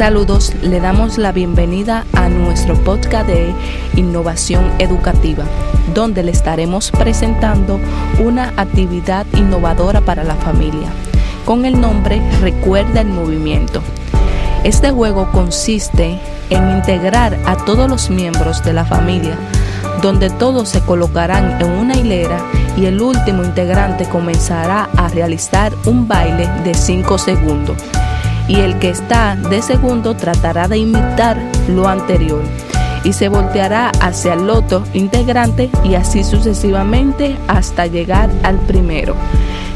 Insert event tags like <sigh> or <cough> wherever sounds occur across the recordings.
Saludos, le damos la bienvenida a nuestro podcast de innovación educativa, donde le estaremos presentando una actividad innovadora para la familia, con el nombre Recuerda el Movimiento. Este juego consiste en integrar a todos los miembros de la familia, donde todos se colocarán en una hilera y el último integrante comenzará a realizar un baile de 5 segundos y el que está de segundo tratará de imitar lo anterior y se volteará hacia el otro integrante y así sucesivamente hasta llegar al primero,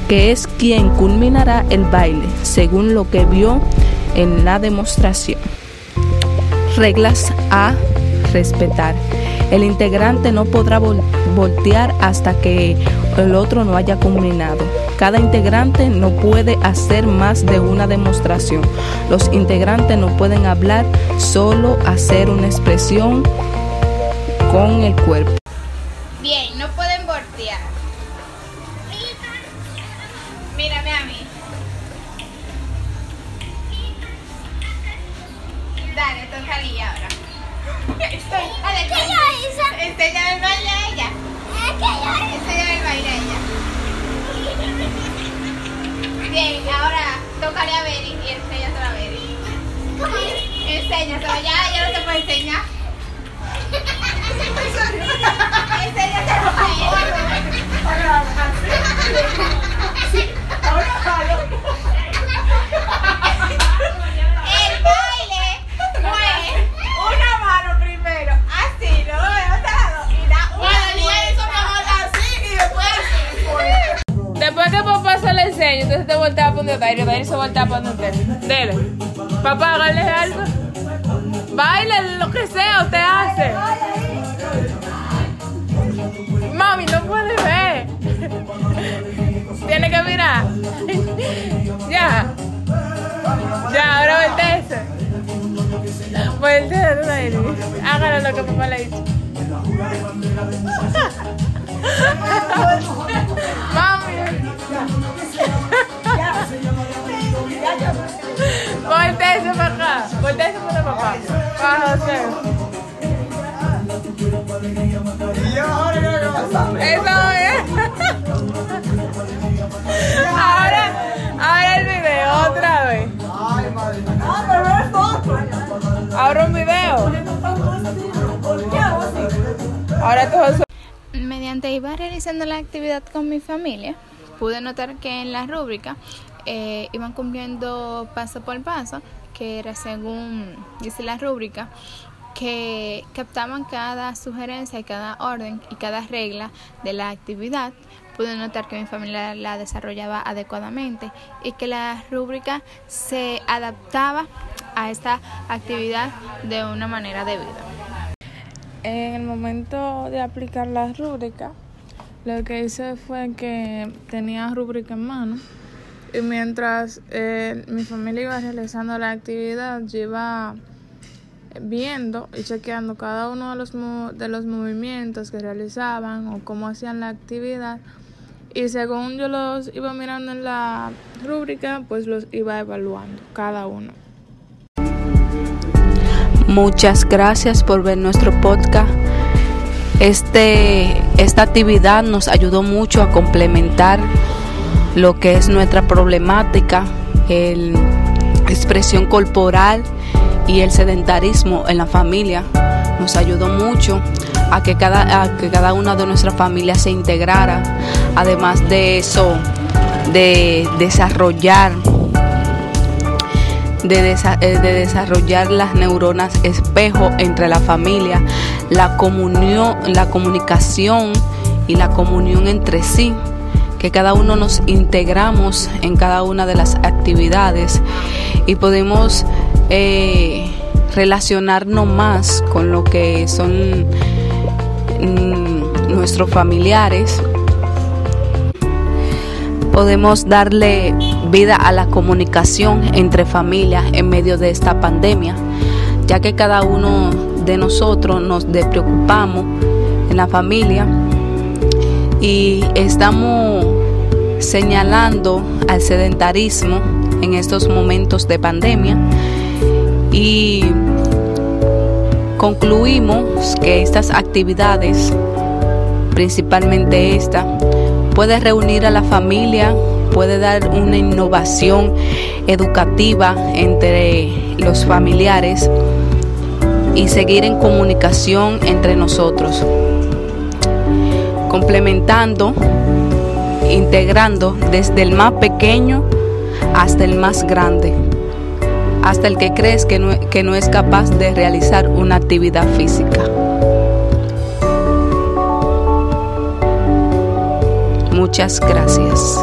que es quien culminará el baile según lo que vio en la demostración. Reglas a respetar. El integrante no podrá voltear hasta que el otro no haya culminado. Cada integrante no puede hacer más de una demostración. Los integrantes no pueden hablar, solo hacer una expresión con el cuerpo. Bien, no pueden voltear. Mírame a mí. Dale, toca ahora. Estoy. Dale, ¿Qué yo hice? Enseña el baile a ella. ¿Qué yo hice? Enseña el baile a ella. Bien, ahora tocaré a Beri y enséñaselo a Beri. ¿Cómo? Enséñaselo, ya, ya no te puedo enseñar. <laughs> Enséñaselo voltea a poner Dairi, Dairi se voltea a poner usted. Dele. Papá, hágale algo. Baile, lo que sea, usted hace. Mami, no puede ver. <laughs> Tiene que mirar. <laughs> Ya. Ya, ahora volteese. Volteese, Dairi. Hágalo lo que papá le ha dicho. <laughs> Eso es. Ahora, ahora el video otra vez. Ahora un video. Ahora José. Mediante iba realizando la actividad con mi familia, pude notar que en la rúbrica eh, iban cumpliendo paso por paso, que era según dice la rúbrica, que captaban cada sugerencia y cada orden y cada regla de la actividad. Pude notar que mi familia la desarrollaba adecuadamente y que la rúbrica se adaptaba a esta actividad de una manera debida. En el momento de aplicar la rúbrica, lo que hice fue que tenía rúbrica en mano y mientras eh, mi familia iba realizando la actividad, yo iba viendo y chequeando cada uno de los, de los movimientos que realizaban o cómo hacían la actividad. Y según yo los iba mirando en la rúbrica, pues los iba evaluando cada uno. Muchas gracias por ver nuestro podcast. Este, esta actividad nos ayudó mucho a complementar lo que es nuestra problemática, el expresión corporal y el sedentarismo en la familia. Nos ayudó mucho a que cada, a que cada una de nuestras familias se integrara. Además de eso, de desarrollar de, eh, de, desarrollar las neuronas espejo entre la familia, la la comunicación y la comunión entre sí, que cada uno nos integramos en cada una de las actividades y podemos eh, relacionarnos más con lo que son mm, nuestros familiares. Podemos darle vida a la comunicación entre familias en medio de esta pandemia, ya que cada uno de nosotros nos preocupamos en la familia y estamos señalando al sedentarismo en estos momentos de pandemia Y concluimos que estas actividades, principalmente esta, puede reunir a la familia, puede dar una innovación educativa entre los familiares y seguir en comunicación entre nosotros, complementando, integrando desde el más pequeño hasta el más grande, hasta el que crees que no, es capaz de realizar una actividad física. Muchas gracias.